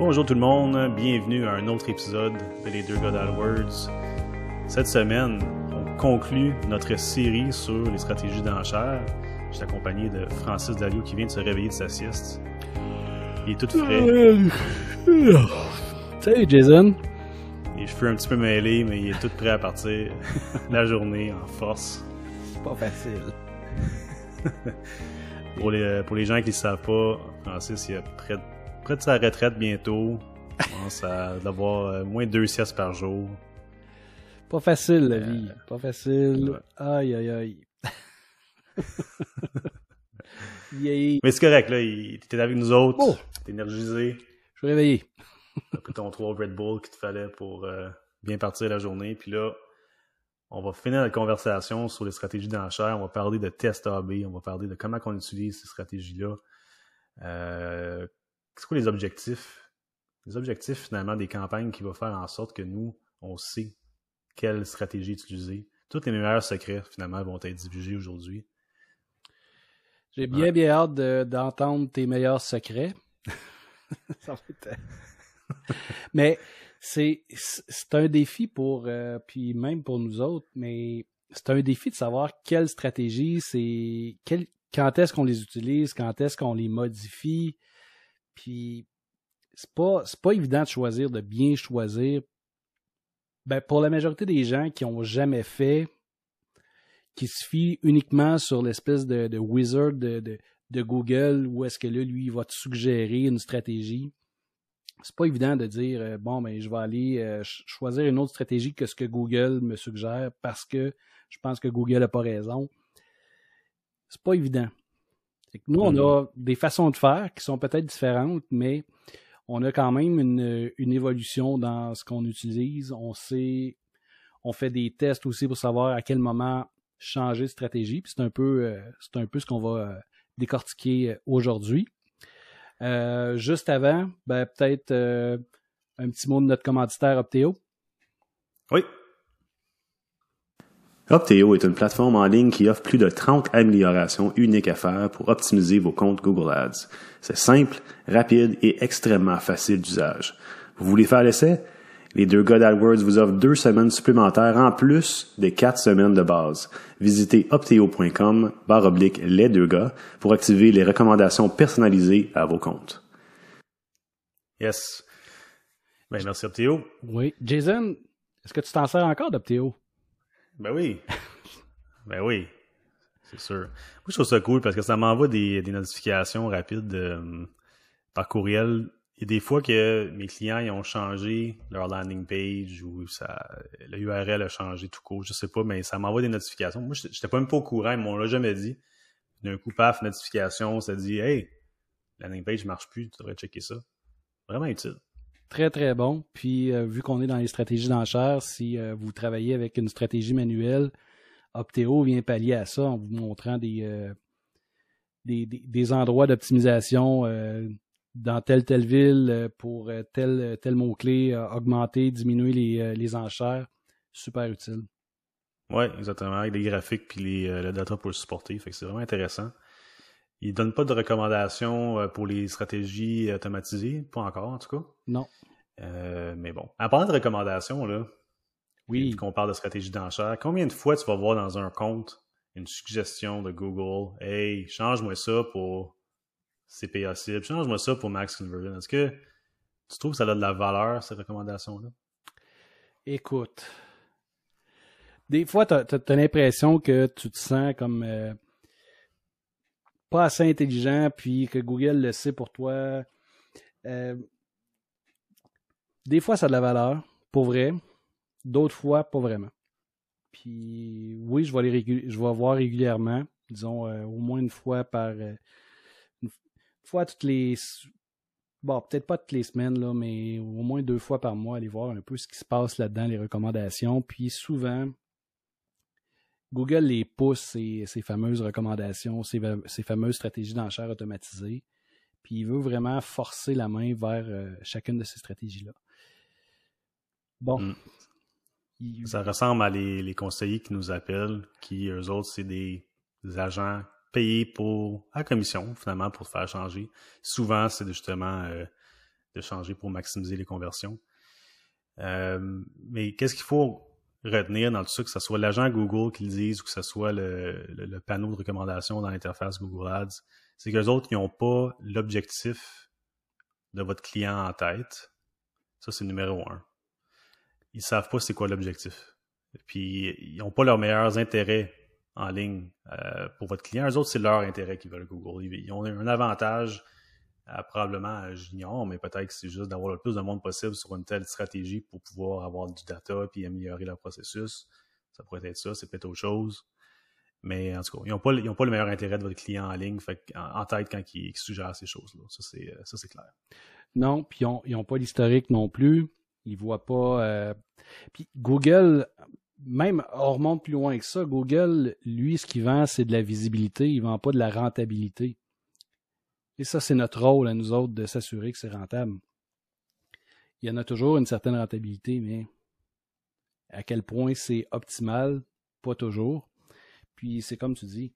Bonjour tout le monde, bienvenue à un autre épisode de Les Deux God AdWords. Cette semaine, on conclut notre série sur les stratégies d'enchères. Je suis accompagné de Francis Dalio qui vient de se réveiller de sa sieste. Il est tout frais. Salut Jason. Les cheveux un petit peu mêlés, mais il est tout prêt à partir la journée en force. Pas facile. pour, les, pour les gens qui ne savent pas, Francis il est près, près de sa retraite bientôt. Il commence à avoir euh, moins de deux siestes par jour. Pas facile la vie. Pas facile. Aïe aïe aïe. Mais c'est correct, là. Était avec nous autres. Oh. T'es énergisé. Je suis réveillé. T'as pris ton 3 Red Bull qu'il te fallait pour euh, bien partir la journée. Puis là, on va finir la conversation sur les stratégies d'enchères. On va parler de test AB. On va parler de comment on utilise ces stratégies-là. Euh, c'est quoi les objectifs? Les objectifs, finalement, des campagnes qui vont faire en sorte que nous, on sait quelle stratégie utiliser. Tous les meilleurs secrets, finalement, vont être divulgués aujourd'hui. J'ai bien, bien hâte d'entendre tes meilleurs secrets. mais c'est un défi pour, euh, puis même pour nous autres, mais c'est un défi de savoir quelle stratégie, c'est quand est-ce qu'on les utilise, quand est-ce qu'on les modifie. Puis c'est pas, pas évident de choisir, de bien choisir. Ben, pour la majorité des gens qui n'ont jamais fait, qui se fient uniquement sur l'espèce de, wizard de, de, Google, où est-ce que là, lui, il va te suggérer une stratégie. C'est pas évident de dire euh, bon ben je vais aller euh, choisir une autre stratégie que ce que Google me suggère parce que je pense que Google n'a pas raison. C'est pas évident. Nous, on a des façons de faire qui sont peut-être différentes, mais on a quand même une, une évolution dans ce qu'on utilise. On sait, on fait des tests aussi pour savoir à quel moment changer de stratégie. c'est un peu, euh, c'est un peu ce qu'on va euh, décortiquer euh, aujourd'hui. juste avant, ben, peut-être un petit mot de notre commanditaire Opteo. Oui. Opteo est une plateforme en ligne qui offre plus de 30 améliorations uniques à faire pour optimiser vos comptes Google Ads. C'est simple, rapide et extrêmement facile d'usage. Vous voulez faire l'essai? Les deux God AdWords vous offrent deux semaines supplémentaires en plus des quatre semaines de base. Visitez opteo.com barre oblique les deux gars pour activer les recommandations personnalisées à vos comptes. Yes. Ben, merci Opteo. Oui. Jason, est-ce que tu t'en sers encore d'Opteo? Ben oui. ben oui. C'est sûr. Moi, je trouve ça cool parce que ça m'envoie des, notifications rapides euh, par courriel il y a des fois que mes clients ils ont changé leur landing page ou ça, le URL a changé tout court, je sais pas, mais ça m'envoie des notifications. Moi, j'étais pas même pas au courant, ils m'ont jamais dit. D'un coup, paf, notification, ça dit Hey, landing page marche plus, tu devrais checker ça. Vraiment utile. Très, très bon. Puis, euh, vu qu'on est dans les stratégies d'enchères, si euh, vous travaillez avec une stratégie manuelle, Opteo vient pallier à ça en vous montrant des, euh, des, des, endroits d'optimisation dans telle telle ville pour tel tel mot clé augmenter, diminuer les, les enchères, super utile. Oui, exactement, avec les graphiques puis les, le data pour le supporter, fait que c'est vraiment intéressant. Il donne pas de recommandations pour les stratégies automatisées, pas encore en tout cas. Non. mais bon, en parlant de recommandations là, oui, qu'on parle de stratégie d'enchères, combien de fois tu vas voir dans un compte une suggestion de Google, hey, change-moi ça pour CPA cible. Change-moi ça pour Max Conversion. Est-ce que tu trouves que ça a de la valeur, ces recommandations-là? Écoute. Des fois, tu as, l'impression que tu te sens comme euh, pas assez intelligent, puis que Google le sait pour toi. Euh, des fois, ça a de la valeur, pour vrai. D'autres fois, pas vraiment. Puis oui, je vais les je vais voir régulièrement, disons euh, au moins une fois par fois toutes les. Bon, peut-être pas toutes les semaines, là, mais au moins deux fois par mois, aller voir un peu ce qui se passe là-dedans, les recommandations. Puis souvent, Google les pousse, ces, fameuses recommandations, ces, fameuses stratégies d'enchères automatisées. Puis il veut vraiment forcer la main vers euh, chacune de ces stratégies-là. Bon. Hmm. Ça ressemble à les, les, conseillers qui nous appellent, qui, eux autres, c'est des agents payé pour à commission, finalement, pour te faire changer. Souvent, c'est justement euh, de changer pour maximiser les conversions. Euh, mais qu'est-ce qu'il faut retenir dans tout ça, que ce soit l'agent Google qui le dise ou que ce soit le, panneau de recommandation dans l'interface Google Ads, c'est qu'eux autres, ils n'ont pas l'objectif de votre client en tête. Ça, c'est numéro un. Ils savent pas c'est quoi l'objectif. Puis, ils n'ont pas leurs meilleurs intérêts en ligne euh, pour votre client. Eux autres, c'est leur intérêt qu'ils veulent Google. Ils ont un avantage probablement, j'ignore, mais peut-être que c'est juste d'avoir le plus de monde possible sur une telle stratégie pour pouvoir avoir du data puis améliorer leur processus. Ça pourrait être ça, c'est peut-être autre chose. Mais en tout cas, ils n'ont pas, le meilleur intérêt de votre client en ligne en, tête quand ils, suggèrent ces choses-là. Ça, c'est clair. Non, puis ils n'ont pas l'historique non plus. Ils ne voient pas. Euh, puis Google, même on remonte plus loin que ça, Google, lui, ce qu'il vend, c'est de la visibilité. Il ne vend pas de la rentabilité. Et ça, c'est notre rôle à nous autres de s'assurer que c'est rentable. Il y en a toujours une certaine rentabilité, mais à quel point c'est optimal, pas toujours. Puis c'est comme tu dis,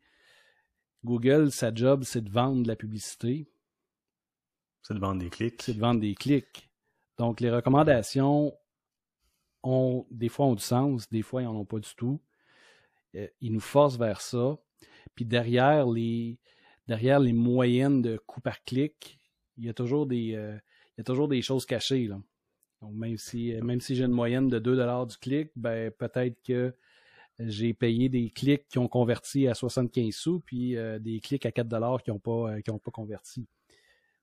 Google, sa job, c'est de vendre de la publicité. C'est de vendre des clics. C'est de vendre des clics. Donc les recommandations ont des fois ont du sens, des fois ils n'en ont pas du tout. Euh, ils nous forcent vers ça. Puis derrière les, derrière les moyennes de coûts par clic, il y a toujours des, euh, il y a toujours des choses cachées. Là. Donc, même si, euh, même si j'ai une moyenne de 2 du clic, ben, peut-être que j'ai payé des clics qui ont converti à 75 sous, puis euh, des clics à 4 qui n'ont pas, qui ont pas converti.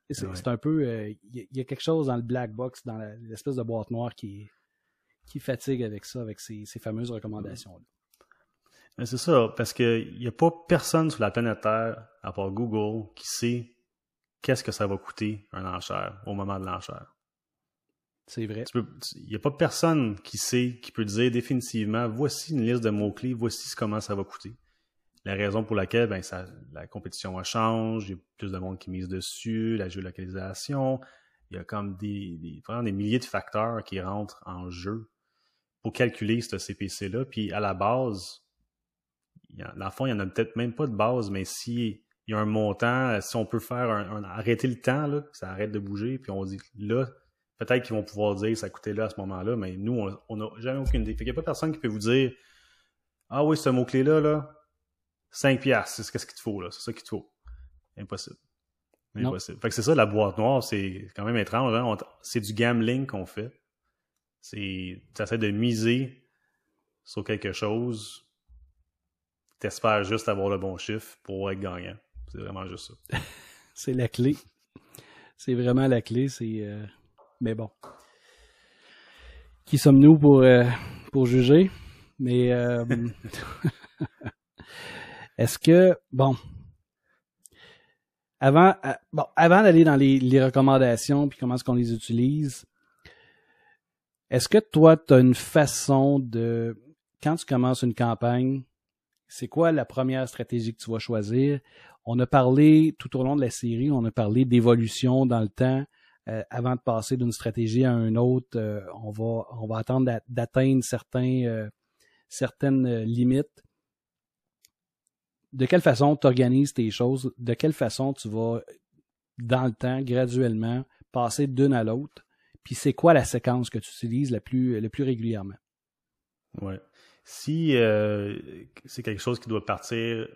C'est un peu. Il y, a quelque chose dans le black box, dans l'espèce de boîte noire qui, qui fatigue avec ça, avec ces, ces fameuses recommandations-là. C'est ça, parce qu'il n'y a pas personne sur la planète Terre, à part Google, qui sait qu'est-ce que ça va coûter un enchère au moment de l'enchère. C'est vrai. Il n'y a pas personne qui sait, qui peut dire définitivement, voici une liste de mots-clés, voici comment ça va coûter. La raison pour laquelle ben, ça, la compétition change, il y a plus de monde qui mise dessus, la géolocalisation, il y a comme des, des, des milliers de facteurs qui rentrent en jeu pour calculer ce CPC-là. Puis à la base, dans le fond, il n'y en a peut-être même pas de base, mais s'il y a un montant, si on peut faire un, arrêter le temps, là, ça arrête de bouger, puis on dit là, peut-être qu'ils vont pouvoir dire ça coûtait là à ce moment-là, mais nous, on n'a jamais aucune idée. il n'y a pas personne qui peut vous dire Ah oui, ce mot-clé-là, là, 5 piastres, c'est ce qu'il te faut, là, c'est ça qu'il te faut. Impossible. Impossible. Fait que c'est ça, la boîte noire, c'est quand même étrange. Hein? C'est du gambling qu'on fait. C'est, tu essaies de miser sur quelque chose t'espères juste avoir le bon chiffre pour être gagnant. C'est vraiment juste ça. c'est la clé. C'est vraiment la clé. C'est euh, Mais bon. Qui sommes-nous pour, euh, pour juger? Mais euh, est-ce que bon avant bon avant d'aller dans les, les, recommandations puis comment est-ce qu'on les utilise, est-ce que toi tu as une façon de quand tu commences une campagne, c'est quoi la première stratégie que tu vas choisir? On a parlé tout au long de la série, on a parlé d'évolution dans le temps. Euh, avant de passer d'une stratégie à une autre, euh, on, va, on va attendre d'atteindre certains, euh, certaines limites. De quelle façon tu organises tes choses? De quelle façon tu vas, dans le temps, graduellement, passer d'une à l'autre? Puis c'est quoi la séquence que tu utilises la plus, le plus régulièrement? Ouais. Si euh, c'est quelque chose qui doit partir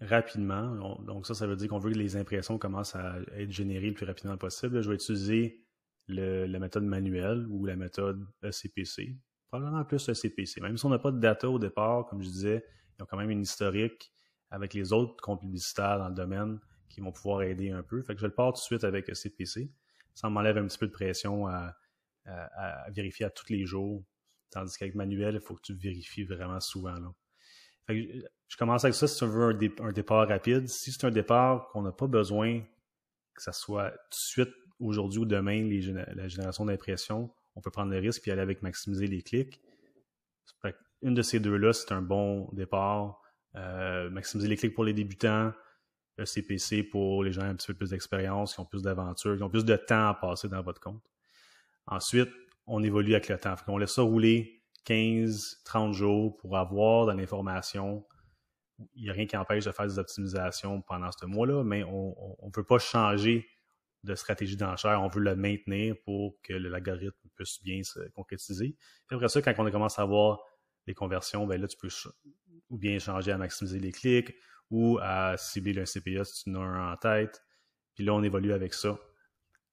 rapidement, donc ça, ça veut dire qu'on veut que les impressions commencent à être générées le plus rapidement possible, je vais utiliser la méthode manuelle ou la méthode ECPC. Probablement plus ECPC. Même si on n'a pas de data au départ, comme je disais, ils ont quand même une historique avec les autres comptes publicitaires dans le domaine qui vont pouvoir aider un peu. Fait que je le pars tout de suite avec ECPC. Ça m'enlève un petit peu de pression à vérifier à tous les jours Tandis qu'avec manuel, il faut que tu vérifies vraiment souvent. Là. je commence avec ça si tu veux un, départ rapide. Si c'est un départ qu'on n'a pas besoin que ça soit tout de suite aujourd'hui ou demain la génération d'impression, on peut prendre le risque et aller avec maximiser les clics. une de ces deux-là, c'est un bon départ. Euh, maximiser les clics pour les débutants, le CPC pour les gens un petit peu plus d'expérience, qui ont plus d'aventure, qui ont plus de temps à passer dans votre compte. Ensuite, on évolue avec le temps. On laisse ça rouler 15, 30 jours pour avoir de l'information. Il n'y a rien qui empêche de faire des optimisations pendant ce mois-là, mais on ne peut pas changer de stratégie d'enchère, on veut le maintenir pour que l'algorithme puisse bien se concrétiser. Puis après ça, quand on commence à avoir des conversions, ben là, tu peux ou bien changer à maximiser les clics ou à cibler un CPA si tu en as un en tête. Puis là, on évolue avec ça.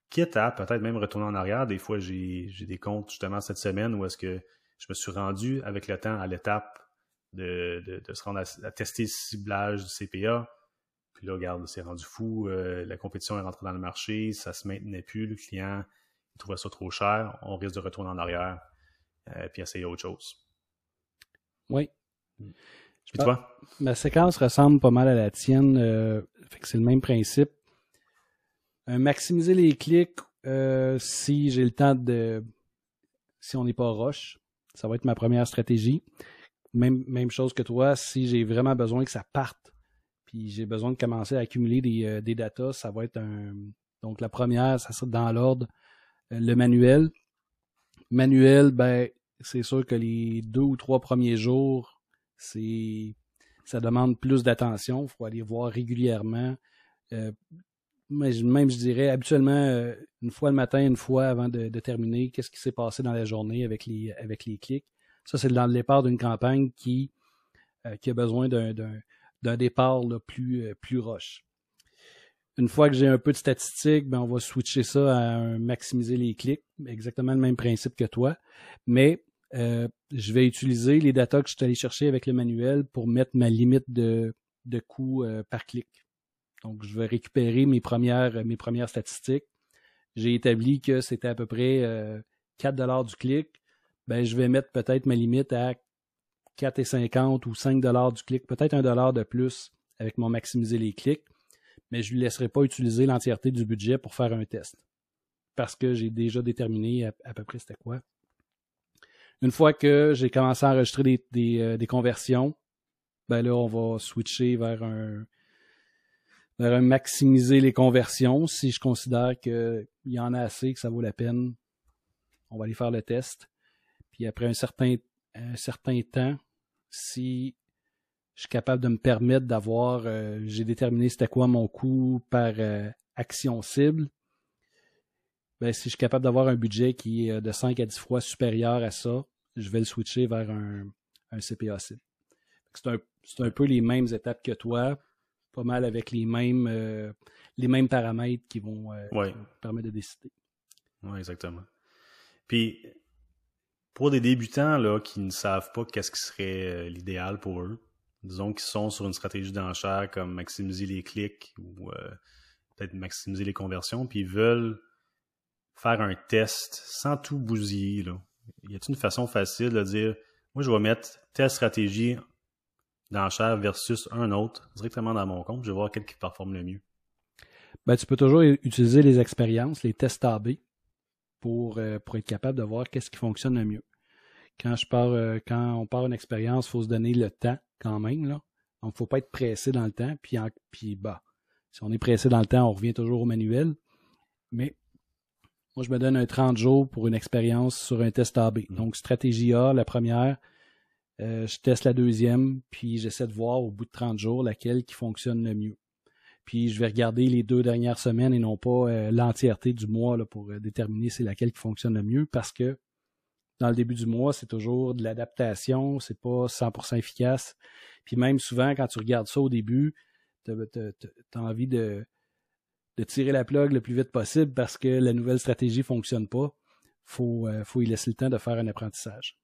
Quitte à peut-être même retourner en arrière. Des fois, j'ai des comptes justement cette semaine où est-ce que je me suis rendu avec le temps à l'étape de, de, se rendre à, tester le ciblage du CPA. Puis là, regarde, c'est rendu fou. Euh, la compétition est rentrée dans le marché, ça se maintenait plus. Le client il trouvait ça trop cher. On risque de retourner en arrière euh, puis essayer autre chose. Oui. Puis toi? Ma séquence ressemble pas mal à la tienne. Euh, fait que c'est le même principe. Maximiser les clics si j'ai le temps de. Si on n'est pas roche, ça va être ma première stratégie. Même, même chose que toi, si j'ai vraiment besoin que ça parte, puis j'ai besoin de commencer à accumuler des, euh, des datas, ça va être un. Donc la première, ça sera dans l'ordre, euh, le manuel. Manuel, ben, c'est sûr que les deux ou trois premiers jours, c'est ça demande plus d'attention. Il faut aller voir régulièrement. Euh, même, je dirais, habituellement, une fois le matin, une fois avant de, de terminer, qu'est-ce qui s'est passé dans la journée avec les, avec les clics. Ça, c'est dans le départ d'une campagne qui, euh, qui a besoin d'un départ plus, euh, plus roche. Une fois que j'ai un peu de statistiques, ben on va switcher ça à maximiser les clics, exactement le même principe que toi. Mais euh, je vais utiliser les datas que je suis allé chercher avec le manuel pour mettre ma limite de, de coût par clic. Donc, je vais récupérer mes premières, mes premières statistiques. J'ai établi que c'était à peu près 4 dollars du clic ben, je vais mettre peut-être ma limite à 4,50 ou 5 dollars du clic, peut-être un dollar de plus avec mon maximiser les clics, mais je ne lui laisserai pas utiliser l'entièreté du budget pour faire un test parce que j'ai déjà déterminé à, peu près c'était quoi. Une fois que j'ai commencé à enregistrer des, euh, conversions, ben là, on va switcher vers un maximiser les conversions. Si je considère qu'il y en a assez, que ça vaut la peine, on va aller faire le test. Puis après un certain, un certain temps, si je suis capable de me permettre d'avoir, euh, j'ai déterminé c'était quoi mon coût par euh, action cible, ben, si je suis capable d'avoir un budget qui est de 5 à 10 fois supérieur à ça, je vais le switcher vers un, un CPA cible. C'est un, un, peu les mêmes étapes que toi, pas mal avec les mêmes, euh, les mêmes paramètres qui vont, permettre de décider. Oui, exactement. Puis, pour des débutants là, qui ne savent pas qu'est-ce qui serait euh, l'idéal pour eux, disons qu'ils sont sur une stratégie d'enchère comme maximiser les clics ou euh, peut-être maximiser les conversions, puis ils veulent faire un test sans tout bousiller. Là. Y a-t-il une façon facile de dire moi je vais mettre telle stratégie d'enchère versus un autre directement dans mon compte, je vais voir quel qui performe le mieux. Ben, tu peux toujours utiliser les expériences, les tests AB pour, euh, pour être capable de voir qu'est-ce qui fonctionne le mieux quand je pars, euh, quand on part une expérience, il faut se donner le temps quand même. Là. Donc, il ne faut pas être pressé dans le temps. Puis, puis bah, si on est pressé dans le temps, on revient toujours au manuel. Mais moi, je me donne un 30 jours pour une expérience sur un test AB. Mm. Donc, stratégie A, la première. Euh, je teste la deuxième, puis j'essaie de voir au bout de 30 jours laquelle qui fonctionne le mieux. Puis je vais regarder les deux dernières semaines et non pas euh, l'entièreté du mois pour déterminer c'est laquelle qui fonctionne le mieux parce que dans le début du mois, c'est toujours de l'adaptation, c'est pas 100% efficace. Puis même souvent, quand tu regardes ça au début, tu as, envie de, tirer la plug le plus vite possible parce que la nouvelle stratégie fonctionne pas. Faut, euh, faut y laisser le temps de faire un apprentissage.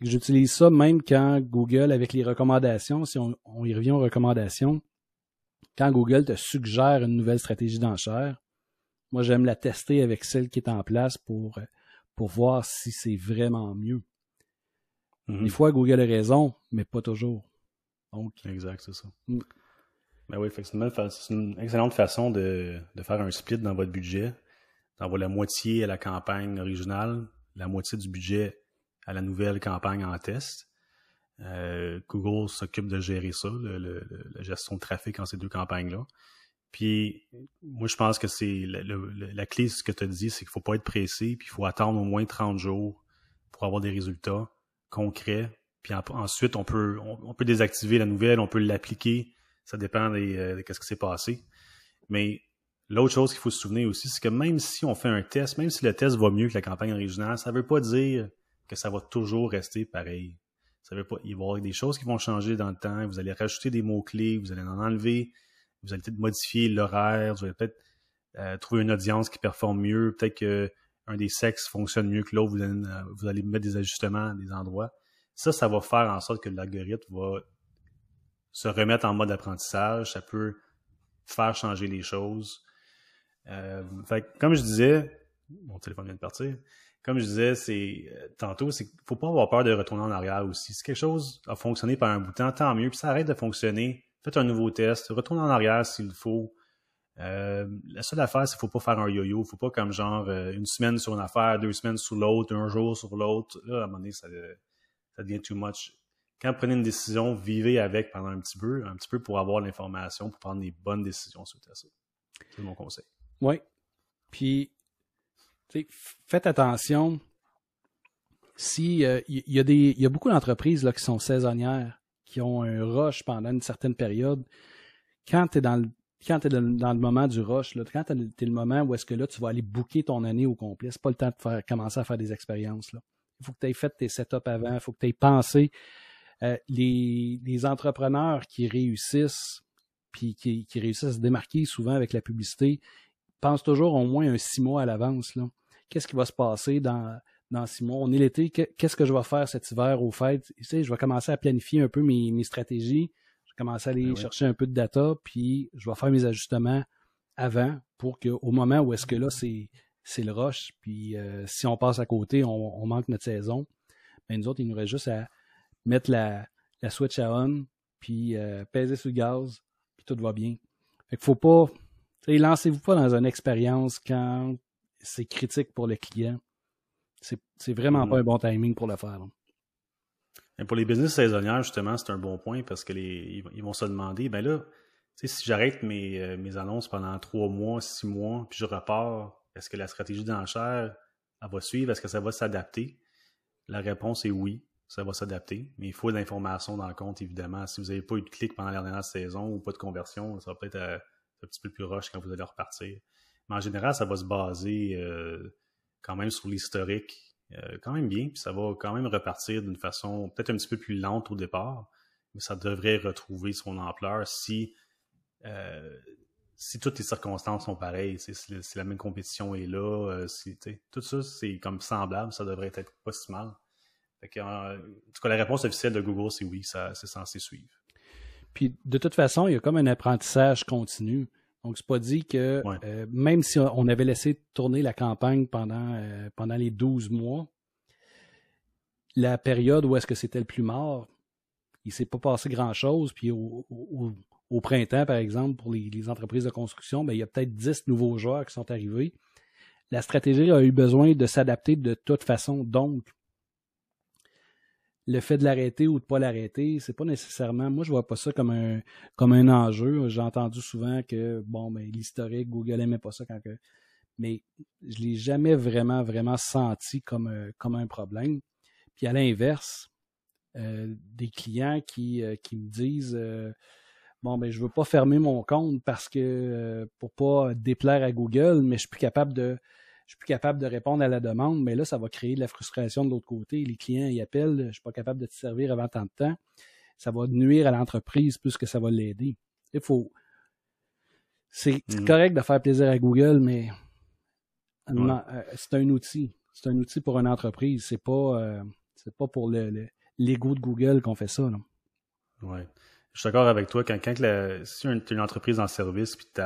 J'utilise ça même quand Google, avec les recommandations, si on, on, y revient aux recommandations, quand Google te suggère une nouvelle stratégie d'enchère, moi j'aime la tester avec celle qui est en place pour pour voir si c'est vraiment mieux. Mm-hmm. Des fois, Google a raison, mais pas toujours. Donc, exact, c'est ça. Mm. Ben oui, c'est une, excellente façon de, faire un split dans votre budget. D'envoyer la moitié à la campagne originale, la moitié du budget à la nouvelle campagne en test. Euh, Google s'occupe de gérer ça, la gestion de trafic en ces deux campagnes-là. Puis, moi, je pense que c'est la clé, ce que tu as dit, c'est qu'il ne faut pas être pressé, puis il faut attendre au moins 30 jours pour avoir des résultats concrets. Puis ensuite, on peut, on, peut désactiver la nouvelle, on peut l'appliquer. Ça dépend de, euh, de ce qui s'est passé. Mais L'autre chose qu'il faut se souvenir aussi, c'est que même si on fait un test, même si le test va mieux que la campagne originale, ça ne veut pas dire que ça va toujours rester pareil. Ça veut pas, il va y avoir des choses qui vont changer dans le temps. Vous allez rajouter des mots-clés, vous allez en enlever, vous allez peut-être modifier l'horaire, vous allez peut-être euh, trouver une audience qui performe mieux, peut-être qu'un des sexes fonctionne mieux que l'autre, vous, euh, vous, allez mettre des ajustements à des endroits. Ça, ça va faire en sorte que l'algorithme va se remettre en mode apprentissage. Ça peut faire changer les choses. Euh, fait, comme je disais, mon téléphone vient de partir. Comme je disais, c'est euh, tantôt, c'est faut pas avoir peur de retourner en arrière aussi. Si quelque chose a fonctionné par un bout de temps, tant mieux. Puis ça arrête de fonctionner, faites un nouveau test, retournez en arrière s'il faut. Euh, la seule affaire, c'est qu'il faut pas faire un yo-yo. Faut pas comme genre une semaine sur une affaire, deux semaines sur l'autre, un jour sur l'autre. Là, à un moment donné, ça, devient too much. Quand vous prenez une décision, vivez avec pendant un petit peu, un petit peu pour avoir l'information, pour prendre les bonnes décisions suite à ça. C'est mon conseil. Oui. Puis, faites attention. Si il y, a des, y a beaucoup d'entreprises qui sont saisonnières, qui ont un rush pendant une certaine période. Quand tu es dans le moment du rush, quand tu es le moment où est-ce que là, tu vas aller booker ton année au complet, c'est pas le temps de faire, commencer à faire des expériences. Il faut que tu aies fait tes setups avant, il faut que tu aies pensé. Euh, les, entrepreneurs qui réussissent, puis qui, réussissent à se démarquer souvent avec la publicité, pense toujours au moins un six mois à l'avance. Qu'est-ce qui va se passer dans, dans six mois? On est l'été, qu'est-ce que je vais faire cet hiver au fait? Tu sais, je vais commencer à planifier un peu mes, mes stratégies. Je vais commencer à aller ben chercher un peu de data, puis je vais faire mes ajustements avant pour qu'au moment où est-ce que là, c'est, c'est le rush, puis euh, si on passe à côté, on, manque notre saison, ben nous autres, il nous reste juste à mettre la, la switch à on, puis euh, peser sur le gaz, puis tout va bien. Fait qu'il faut pas lancez-vous pas dans une expérience quand c'est critique pour le client. C'est vraiment pas un bon timing pour le faire. pour les business saisonnières, justement, c'est un bon point parce que les, ils vont se demander, ben là, si j'arrête mes, euh, mes annonces pendant trois mois, six mois, puis je repars, est-ce que la stratégie d'enchère elle va suivre? Est-ce que ça va s'adapter? La réponse est oui, ça va s'adapter, mais il faut de l'information dans le compte, évidemment. Si vous n'avez pas eu de clic pendant la dernière saison ou pas de conversion, ça va peut-être euh, un petit peu plus rush quand vous allez repartir. Mais en général, ça va se baser euh, quand même sur l'historique, euh, quand même bien, puis ça va quand même repartir d'une façon peut-être un petit peu plus lente au départ, mais ça devrait retrouver son ampleur si euh, si toutes les circonstances sont pareilles, si, la même compétition est là, si, tout ça c'est comme semblable, ça devrait être pas si mal. en, tout cas, la réponse officielle de Google, c'est oui, ça c'est censé suivre. Puis de toute façon, il y a comme un apprentissage continu. Donc, c'est pas dit que euh, même si on avait laissé tourner la campagne pendant, euh, pendant les 12 mois, la période où est-ce que c'était le plus mort, il s'est pas passé grand-chose. Puis au, printemps, par exemple, pour les, entreprises de construction, ben, il y a peut-être 10 nouveaux joueurs qui sont arrivés. La stratégie a eu besoin de s'adapter de toute façon. Donc, le fait de l'arrêter ou de pas l'arrêter, c'est pas nécessairement. Moi, je vois pas ça comme un comme un enjeu. J'ai entendu souvent que bon, ben l'historique, Google aimait pas ça quand. Mais je l'ai jamais vraiment vraiment senti comme euh, comme un problème. Puis à l'inverse, euh, des clients qui euh, qui me disent bon ben je veux pas fermer mon compte parce que pour pas déplaire à Google, mais je suis plus capable de je suis plus capable de répondre à la demande, mais là, ça va créer de la frustration de l'autre côté. Les clients y appellent, je suis pas capable de te servir avant tant de temps. Ça va nuire à l'entreprise plus que ça va l'aider. Il faut. C'est mm. correct de faire plaisir à Google, mais euh, c'est un outil. C'est un outil pour une entreprise. C'est pas, euh, c'est pas pour le, l'ego de Google qu'on fait ça. Oui. Je suis d'accord avec toi. Quand, quand tu es une entreprise en service puis tu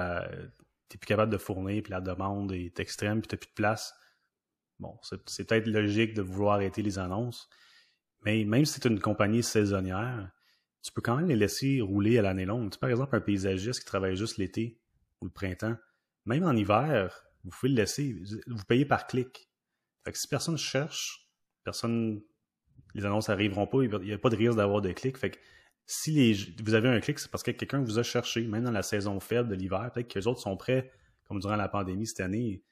t'es plus capable de fournir, puis la demande est extrême, puis t'as plus de place. Bon, c'est peut-être logique de vouloir arrêter les annonces, mais même si c'est une compagnie saisonnière, tu peux quand même les laisser rouler à l'année longue. Tu par exemple, un paysagiste qui travaille juste l'été ou le printemps, même en hiver, vous pouvez le laisser. Vous payez par clic. Fait que si personne cherche, personne, les annonces n'arriveront pas, il n'y a pas de risque d'avoir de clics. Fait que si vous avez un clic, c'est parce que quelqu'un vous a cherché, même dans la saison faible de l'hiver. Peut-être que les autres sont prêts, comme durant la pandémie cette année.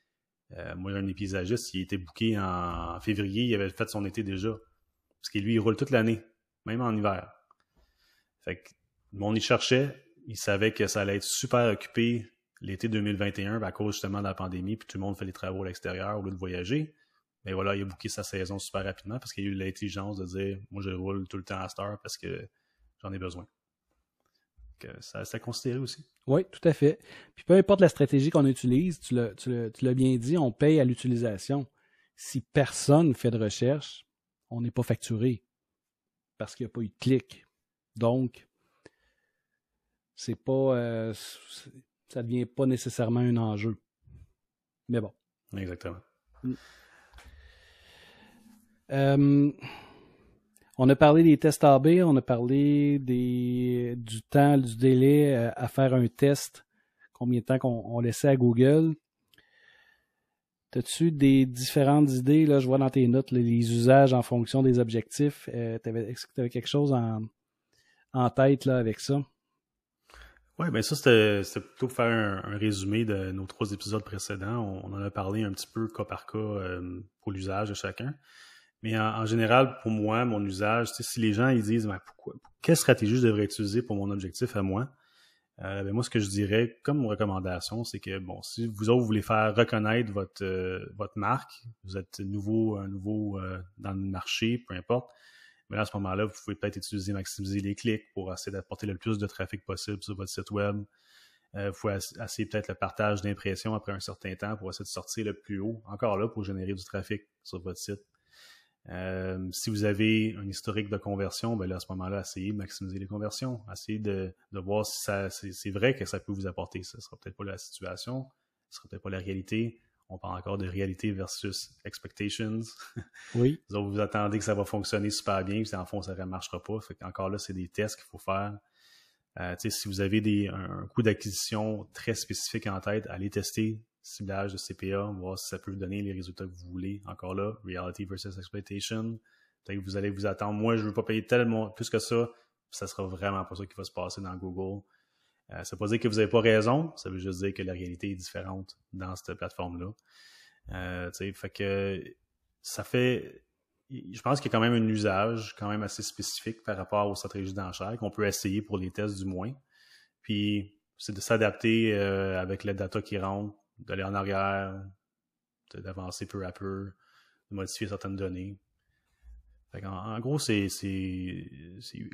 Euh, moi, un épisagiste, il était booké en février, il avait fait son été déjà. Parce que lui, il roule toute l'année, même en hiver. Fait que, on y cherchait, il savait que ça allait être super occupé l'été 2021, ben, à cause justement de la pandémie, puis tout le monde fait les travaux à l'extérieur au lieu de voyager. Mais voilà, il a booké sa saison super rapidement parce qu'il a eu l'intelligence de dire Moi, je roule tout le temps à Star parce que j'en ai besoin. ça, c'est à considérer aussi. Oui, tout à fait. Puis peu importe la stratégie qu'on utilise, tu l'as bien dit, on paye à l'utilisation. Si personne fait de recherche, on n'est pas facturé parce qu'il n'y a pas eu de clic. Donc, c'est pas. Euh, ça devient pas nécessairement un enjeu. Mais bon. Exactement. Mm. Euh, on a parlé des tests AB, on a parlé du temps, du délai euh, à faire un test, combien de temps qu'on laissait à Google. As-tu des différentes idées? Là, je vois dans tes notes les usages en fonction des objectifs. Euh, est-ce que tu avais quelque chose en, en tête là, avec ça? Oui, bien ça, c'était plutôt faire un, résumé de nos trois épisodes précédents. On, en a parlé un petit peu cas par cas euh, pour l'usage de chacun. Mais en, général, pour moi, mon usage, si les gens ils disent ben, pourquoi, quelle stratégie je devrais utiliser pour mon objectif à moi, euh, ben, moi, ce que je dirais comme recommandation, c'est que bon, si vous autres voulez faire reconnaître votre, euh, votre marque, vous êtes nouveau, nouveau dans le marché, peu importe, mais à ce moment-là, vous pouvez peut-être utiliser, maximiser les clics pour essayer d'apporter le plus de trafic possible sur votre site web. Euh, vous pouvez essayer peut-être le partage d'impressions après un certain temps pour essayer de sortir le plus haut, encore là, pour générer du trafic sur votre site. Euh, si vous avez un historique de conversion, ben là, à ce moment-là, essayez de maximiser les conversions. Essayez de, de voir si c'est vrai que ça peut vous apporter. Ce ne sera peut-être pas la situation, ce ne sera peut-être pas la réalité on parle encore de réalité versus expectations. Oui. vous, vous attendez que ça va fonctionner super bien, puis en fond, ça ne marchera pas. Fait encore là, c'est des tests qu'il faut faire. Euh, si vous avez des, un, coût d'acquisition très spécifique en tête, allez tester ciblage de CPA, voir si ça peut vous donner les résultats que vous voulez. Encore là, reality versus expectation. Peut-être que vous allez vous attendre. Moi, je ne veux pas payer tellement plus que ça. Ça sera vraiment pas ça qui va se passer dans Google. Euh, ça ne veut pas dire que vous n'avez pas raison, ça veut juste dire que la réalité est différente dans cette plateforme-là. Euh, fait que ça fait. Je pense qu'il y a quand même un usage quand même assez spécifique par rapport aux stratégies d'enchères qu'on peut essayer pour les tests du moins. Puis c'est de s'adapter euh, avec les data qui rentre, d'aller en arrière, d'avancer peu à peu, de modifier certaines données. en, en, gros, c'est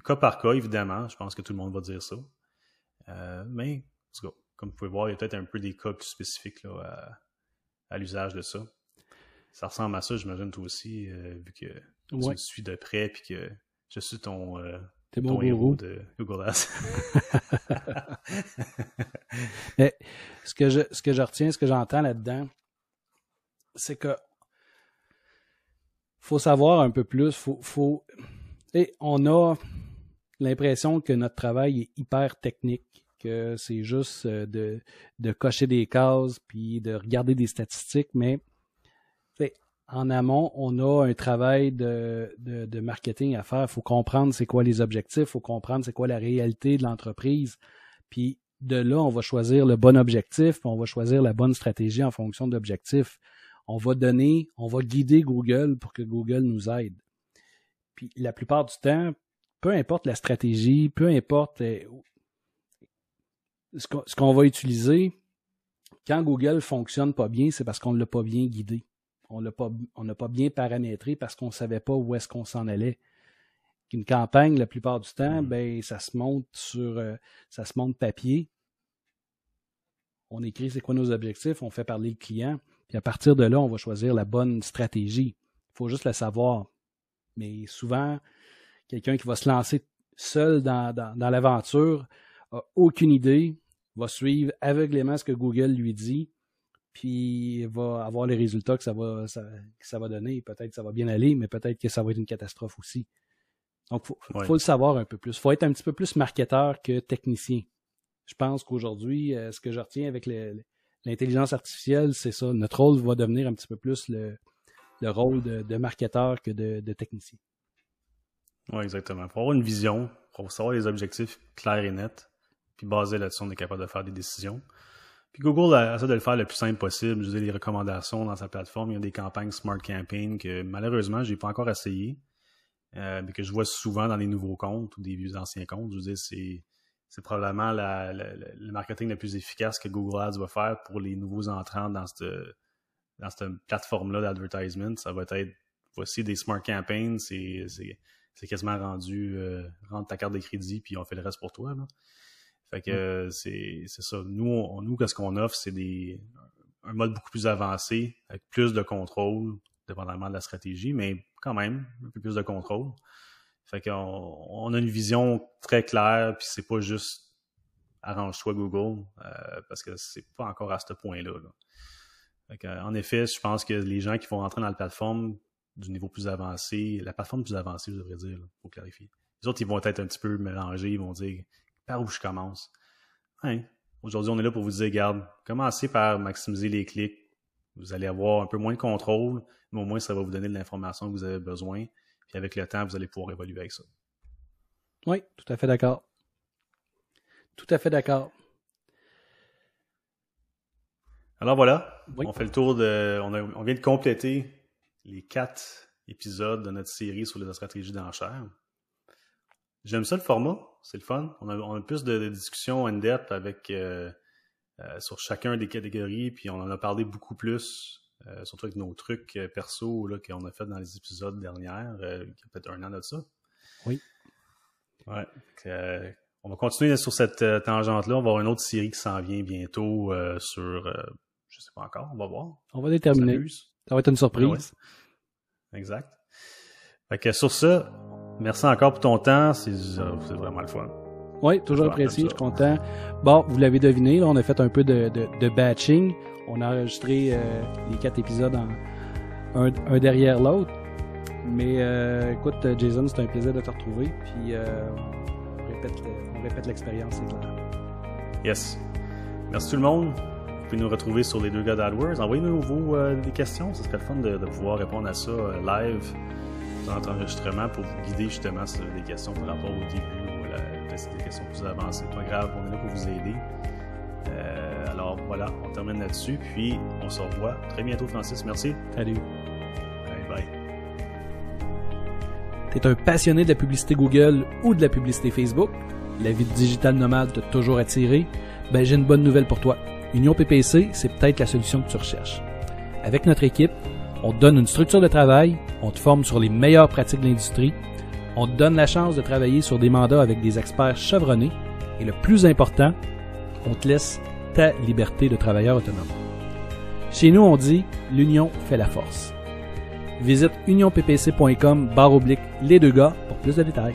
cas par cas, évidemment. Je pense que tout le monde va dire ça. Euh, mais, comme vous pouvez voir, il y a peut-être un peu des cas plus spécifiques là, à, l'usage de ça. Ça ressemble à ça, j'imagine, toi aussi, euh, vu que tu me suis de près puis que je suis ton, euh, ton héros de Google. Mais ce que je, ce que je retiens, ce que j'entends là-dedans, c'est que faut savoir un peu plus, faut, faut et on a l'impression que notre travail est hyper technique, que c'est juste euh, de, de, cocher des cases puis de regarder des statistiques, mais en amont, on a un travail de, marketing à faire. Il faut comprendre c'est quoi les objectifs, il faut comprendre c'est quoi la réalité de l'entreprise. Puis de là, on va choisir le bon objectif, on va choisir la bonne stratégie en fonction de l'objectif. On va donner, on va guider Google pour que Google nous aide. Puis la plupart du temps, peu importe la stratégie, peu importe euh, ce qu'on va utiliser, quand Google fonctionne pas bien, c'est parce qu'on ne l'a pas bien guidé. On l'a pas, on n'a pas bien paramétré parce qu'on ne savait pas où est-ce qu'on s'en allait. Une campagne, la plupart du temps, mm. ben, ça se monte sur, euh, ça se monte papier. On écrit c'est quoi nos objectifs, on fait parler le client, puis à partir de là, on va choisir la bonne stratégie. Il faut juste la savoir. Mais souvent, quelqu'un qui va se lancer seul dans, dans, l'aventure, a aucune idée, va suivre aveuglément ce que Google lui dit, puis va avoir les résultats que ça va, ça, que ça va donner. Peut-être que ça va bien aller, mais peut-être que ça va être une catastrophe aussi. Donc, il faut, le savoir un peu plus. Il faut être un petit peu plus marketeur que technicien. Je pense qu'aujourd'hui, euh, ce que je retiens avec l'intelligence artificielle, c'est ça. Notre rôle va devenir un petit peu plus le, le rôle de, de marketeur que de, de technicien. Oui, exactement. Il faut avoir une vision, pour savoir les objectifs clairs et nets, puis basé là-dessus, on est capable de faire des décisions. Puis Google essaie de le faire le plus simple possible. Je les recommandations dans sa plateforme. Il y a des campagnes Smart Campaign que malheureusement, je n'ai pas encore essayé, euh, mais que je vois souvent dans les nouveaux comptes ou des vieux anciens comptes. Je veux dire, c'est c'est probablement le marketing le plus efficace que Google Ads va faire pour les nouveaux entrants dans cette, dans cette plateforme-là d'advertisement. Ça va être voici des smart campaigns, c'est quasiment rendu euh, rendre ta carte de crédit puis on fait le reste pour toi. Là. Fait que mm. c'est ça. Nous, on, nous, qu'est-ce qu'on offre, c'est des un mode beaucoup plus avancé, avec plus de contrôle, dépendamment de la stratégie, mais quand même, un peu plus de contrôle. Fait qu'on on a une vision très claire, puis c'est pas juste arrange-toi Google, euh, parce que c'est pas encore à ce point-là. en effet, je pense que les gens qui vont rentrer dans la plateforme du niveau plus avancé, la plateforme plus avancée, je devrais dire, pour clarifier. Les autres, ils vont être un petit peu mélangés, ils vont dire par où je commence. Aujourd'hui, on est là pour vous dire, regarde, commencez par maximiser les clics. Vous allez avoir un peu moins de contrôle, mais au moins, ça va vous donner de l'information que vous avez besoin. Puis avec le temps, vous allez pouvoir évoluer avec ça. Oui, tout à fait d'accord. Tout à fait d'accord. Alors voilà, on fait le tour de. On, vient de compléter les quatre épisodes de notre série sur les stratégies d'enchères. J'aime ça le format, c'est le fun. On a, plus de, discussions in-depth avec euh, euh, sur chacun des catégories, puis on en a parlé beaucoup plus, euh, surtout avec nos trucs perso qu'on a fait dans les épisodes derniers, il y a peut-être un an de ça. Oui. Ouais. on va continuer sur cette tangente-là. On va avoir une autre série qui s'en vient bientôt sur je sais pas encore, on va voir. On va déterminer. Ça va être une surprise. Exact. Fait que sur ça, merci encore pour ton temps. C'est vraiment le fun. Oui, toujours apprécié, je suis content. Bon, vous l'avez deviné, là, on a fait un peu de, de, batching. On a enregistré euh, les quatre épisodes un, un, derrière l'autre. Mais euh, écoute, Jason, c'est un plaisir de te retrouver. Puis euh, on répète l'expérience, c'est clair. Yes. Merci tout le monde. Vous pouvez nous retrouver sur les deux gars d'AdWords. Envoyez-nous vos euh, des questions. Ce serait fun de, pouvoir répondre à ça euh, live notre enregistrement pour vous guider justement sur des questions par rapport au début ou la, des questions plus avancées. Pas grave, on est là pour vous aider. Euh, alors voilà, on termine là-dessus. Puis on se revoit très bientôt, Francis. Merci. Salut. Bye bye. T'es un passionné de la publicité Google ou de la publicité Facebook? La vie de digital nomade t'a toujours attiré? Ben j'ai une bonne nouvelle pour toi. Union PPC, c'est peut-être la solution que tu recherches. Avec notre équipe, on donne une structure de travail, on te forme sur les meilleures pratiques de l'industrie, on te donne la chance de travailler sur des mandats avec des experts chevronnés et le plus important, on te laisse ta liberté de travailleur autonome. Chez nous, on dit l'union fait la force. Visite unionppc.com barre oblique les deux gars pour plus de détails.